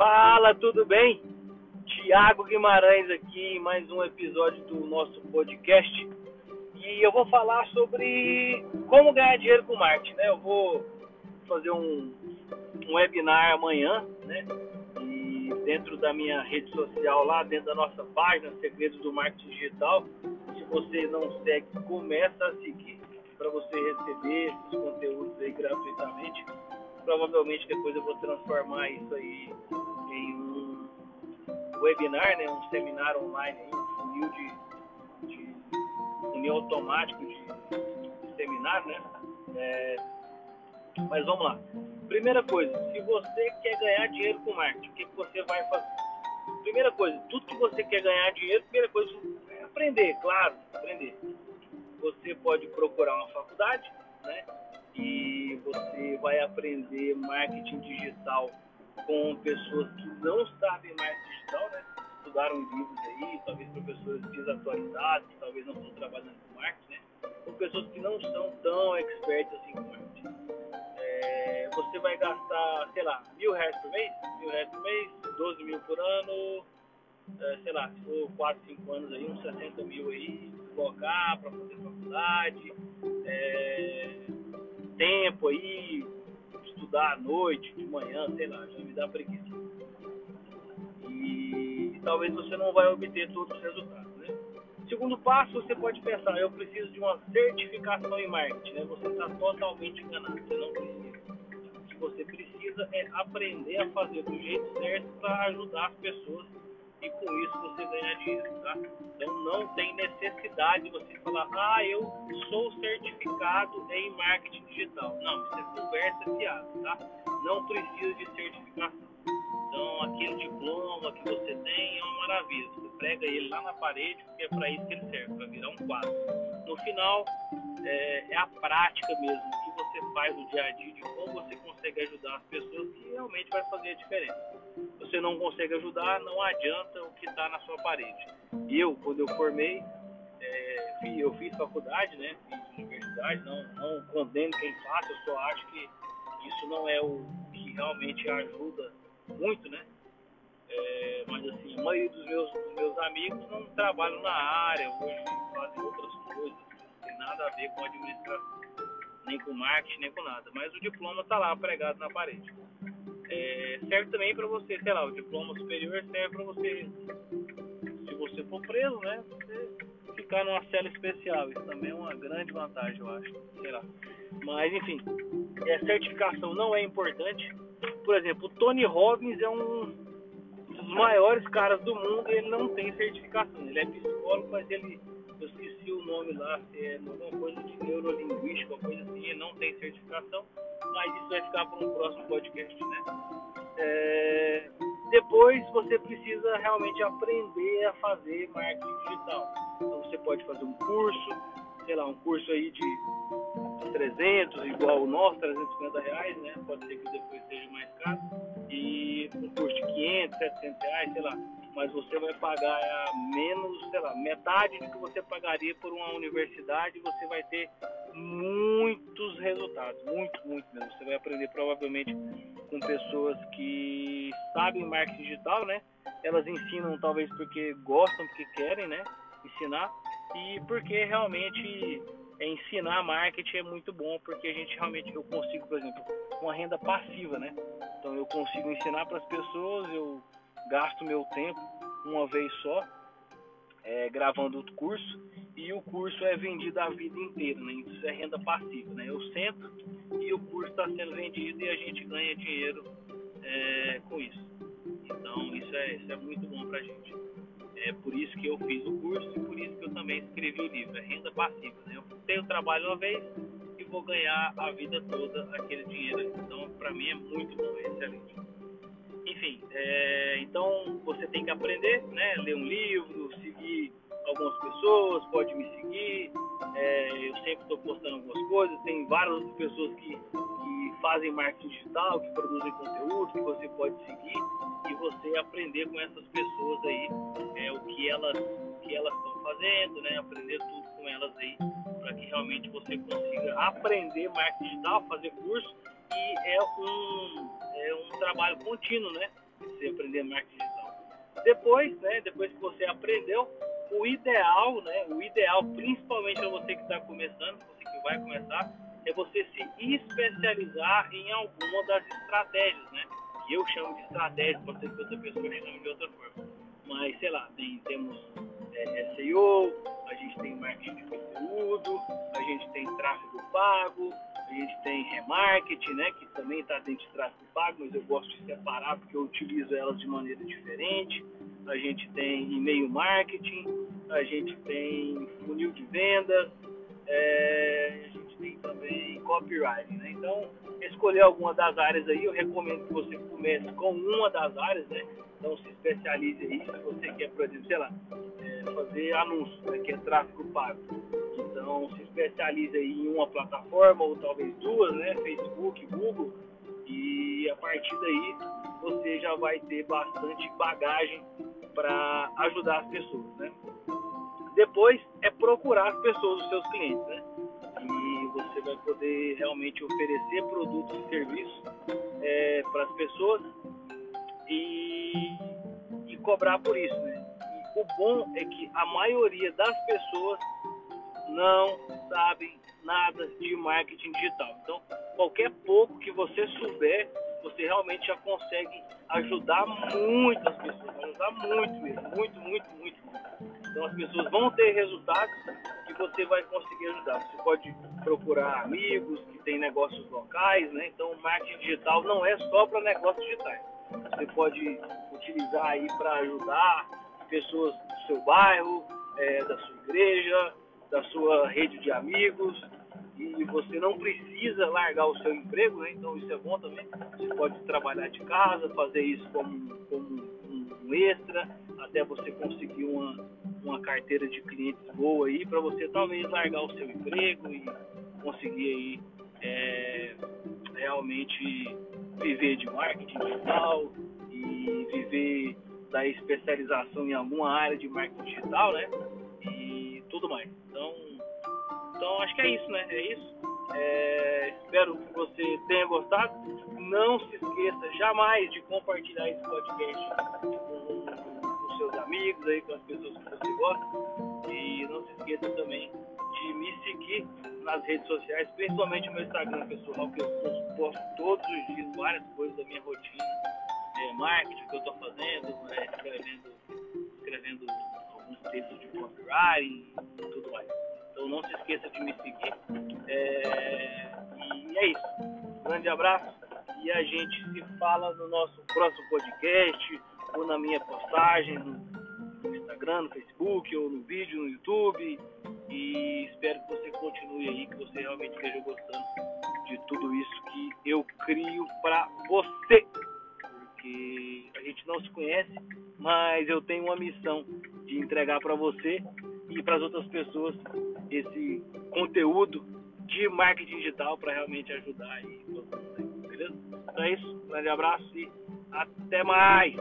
Fala, tudo bem? Tiago Guimarães aqui, mais um episódio do nosso podcast. E eu vou falar sobre como ganhar dinheiro com marketing, né? Eu vou fazer um, um webinar amanhã, né? E dentro da minha rede social lá, dentro da nossa página Segredos do Marketing Digital, se você não segue, começa a seguir para você receber esses conteúdos aí gratuitamente. Provavelmente depois eu vou transformar isso aí em um webinar, né, um seminário online, um funil de, de automático de, de seminário, né? É, mas vamos lá. Primeira coisa, se você quer ganhar dinheiro com marketing, o que, que você vai fazer? Primeira coisa, tudo que você quer ganhar dinheiro, primeira coisa é aprender, claro, aprender. Você pode procurar uma faculdade, né? Você vai aprender marketing digital com pessoas que não sabem marketing digital, né? Estudaram livros aí, talvez professores desatualizados, talvez não estão trabalhando com marketing, né? Com pessoas que não são tão expertas assim com marketing. É, você vai gastar, sei lá, mil reais por mês, mil reais por mês, 12 mil por ano, é, sei lá, se for 4, 5 anos aí, uns 60 mil aí, colocar para fazer faculdade, é, tempo aí, estudar à noite, de manhã, sei lá, já me dá preguiça. E, e talvez você não vai obter todos os resultados, né? Segundo passo, você pode pensar, eu preciso de uma certificação em marketing, né? Você está totalmente enganado, você não precisa. O que você precisa é aprender a fazer do jeito certo para ajudar as pessoas e com isso você ganhar dinheiro, tá? Então não tem necessidade de você falar, ah, eu sou certificado em marketing digital. Não, isso é conversa fiada, tá? Não precisa de certificação. Então aquele diploma que você tem é uma maravilha. Você prega ele lá na parede porque é para isso que ele serve, para virar um quadro. No final é, é a prática mesmo, que você faz no dia a dia, de como você consegue ajudar as pessoas que realmente vai fazer a diferença você não consegue ajudar, não adianta o que está na sua parede. Eu, quando eu formei, é, eu fiz faculdade, né, fiz universidade, não, não condeno quem faça, eu só acho que isso não é o que realmente ajuda muito, né? É, mas assim, a maioria dos meus, dos meus amigos não trabalham na área, hoje fazem outras coisas, não tem nada a ver com administração, nem com marketing, nem com nada. Mas o diploma está lá pregado na parede. É, serve também para você, sei lá, o diploma superior serve para você, se você for preso, né, você ficar numa cela especial. Isso também é uma grande vantagem, eu acho. Sei lá. Mas, enfim, é, certificação não é importante. Por exemplo, o Tony Robbins é um dos maiores caras do mundo e ele não tem certificação. Ele é psicólogo, mas ele, nome lá, é alguma coisa de neurolinguística, uma coisa assim, não tem certificação mas isso vai ficar para um próximo podcast, né? É, depois você precisa realmente aprender a fazer marketing digital. Então você pode fazer um curso, sei lá, um curso aí de 300, igual o nosso, 350 reais, né? Pode ser que depois seja mais caro. E um curso de 500, 700 reais, sei lá. Mas você vai pagar menos, sei lá, metade do que você pagaria por uma universidade. Você vai ter muitos resultados, muito, muito mesmo. Você vai aprender provavelmente com pessoas que sabem marketing digital, né? Elas ensinam talvez porque gostam, porque querem, né? Ensinar e porque realmente ensinar marketing é muito bom, porque a gente realmente eu consigo, por exemplo, uma renda passiva, né? Então eu consigo ensinar para as pessoas, eu gasto meu tempo uma vez só é, gravando o curso e o curso é vendido a vida inteira, né? Isso é renda passiva, né? Eu sento e o curso está sendo vendido e a gente ganha dinheiro é, com isso. Então isso é, isso é muito bom para a gente. É por isso que eu fiz o curso e por isso que eu também escrevi o livro. É renda passiva, né? Eu tenho trabalho uma vez e vou ganhar a vida toda aquele dinheiro. Então para mim é muito bom, é excelente. Enfim, é, então você tem que aprender, né? Ler um livro, seguir algumas pessoas, pode me seguir. É, eu sempre estou postando algumas coisas. Tem várias pessoas que, que fazem marketing digital, que produzem conteúdo, que você pode seguir e você aprender com essas pessoas aí é, o que elas que elas estão fazendo, né? Aprender tudo com elas aí para que realmente você consiga aprender marketing digital, fazer curso e é um é um trabalho contínuo, né? você aprender marketing digital. Depois, né, depois que você aprendeu, o ideal, né, o ideal, principalmente para você que está começando, você que vai começar, é você se especializar em alguma das estratégias, né? Que eu chamo de estratégia, pode ser que outra pessoa chame de outra forma. Mas, sei lá, tem, temos é, SEO, a gente tem marketing de conteúdo, a gente tem tráfego pago, gente tem remarketing, né, que também está dentro de tráfego pago, mas eu gosto de separar porque eu utilizo elas de maneira diferente. A gente tem e-mail marketing, a gente tem funil de vendas, é, a gente tem também copywriting, né? Então, escolher alguma das áreas aí, eu recomendo que você comece com uma das áreas, né? Então, se especialize aí, se você quer, por exemplo, sei lá, é, fazer anúncios, né, que é tráfego pago. Então, se especialize aí em uma plataforma ou talvez duas, né? Facebook, Google, e a partir daí você já vai ter bastante bagagem para ajudar as pessoas, né? Depois é procurar as pessoas, os seus clientes, né? E você vai poder realmente oferecer produtos e serviços é, para as pessoas e, e cobrar por isso, né? O bom é que a maioria das pessoas não sabem nada de marketing digital. Então, qualquer pouco que você souber, você realmente já consegue ajudar muitas pessoas, ajudar muito mesmo, muito, muito, muito. Então as pessoas vão ter resultados que você vai conseguir ajudar. Você pode procurar amigos que têm negócios locais, né? Então o marketing digital não é só para negócios digitais. Você pode utilizar aí para ajudar pessoas do seu bairro, é, da sua igreja, da sua rede de amigos, e você não precisa largar o seu emprego, né? então isso é bom também. Você pode trabalhar de casa, fazer isso como, como um extra, até você conseguir uma, uma carteira de clientes boa aí, para você talvez largar o seu emprego e conseguir aí é, realmente viver de marketing digital e viver da especialização em alguma área de marketing digital, né? Tudo mais. Então, então acho que é isso, né? É isso. É, espero que você tenha gostado. Não se esqueça jamais de compartilhar esse podcast com, com seus amigos, aí, com as pessoas que você gosta. E não se esqueça também de me seguir nas redes sociais, principalmente no meu Instagram pessoal, que eu posto todos os dias várias coisas da minha rotina, é, marketing que eu estou fazendo, é, escrevendo, escrevendo textos de copywriting e tudo mais. Então não se esqueça de me seguir. É... E é isso. Grande abraço e a gente se fala no nosso próximo podcast ou na minha postagem no Instagram, no Facebook ou no vídeo no YouTube. E espero que você continue aí, que você realmente esteja gostando de tudo isso que eu crio para você. Porque a gente não se conhece, mas eu tenho uma missão de entregar para você e para as outras pessoas esse conteúdo de marketing digital para realmente ajudar aí todo mundo, beleza? Então é isso, um grande abraço e até mais!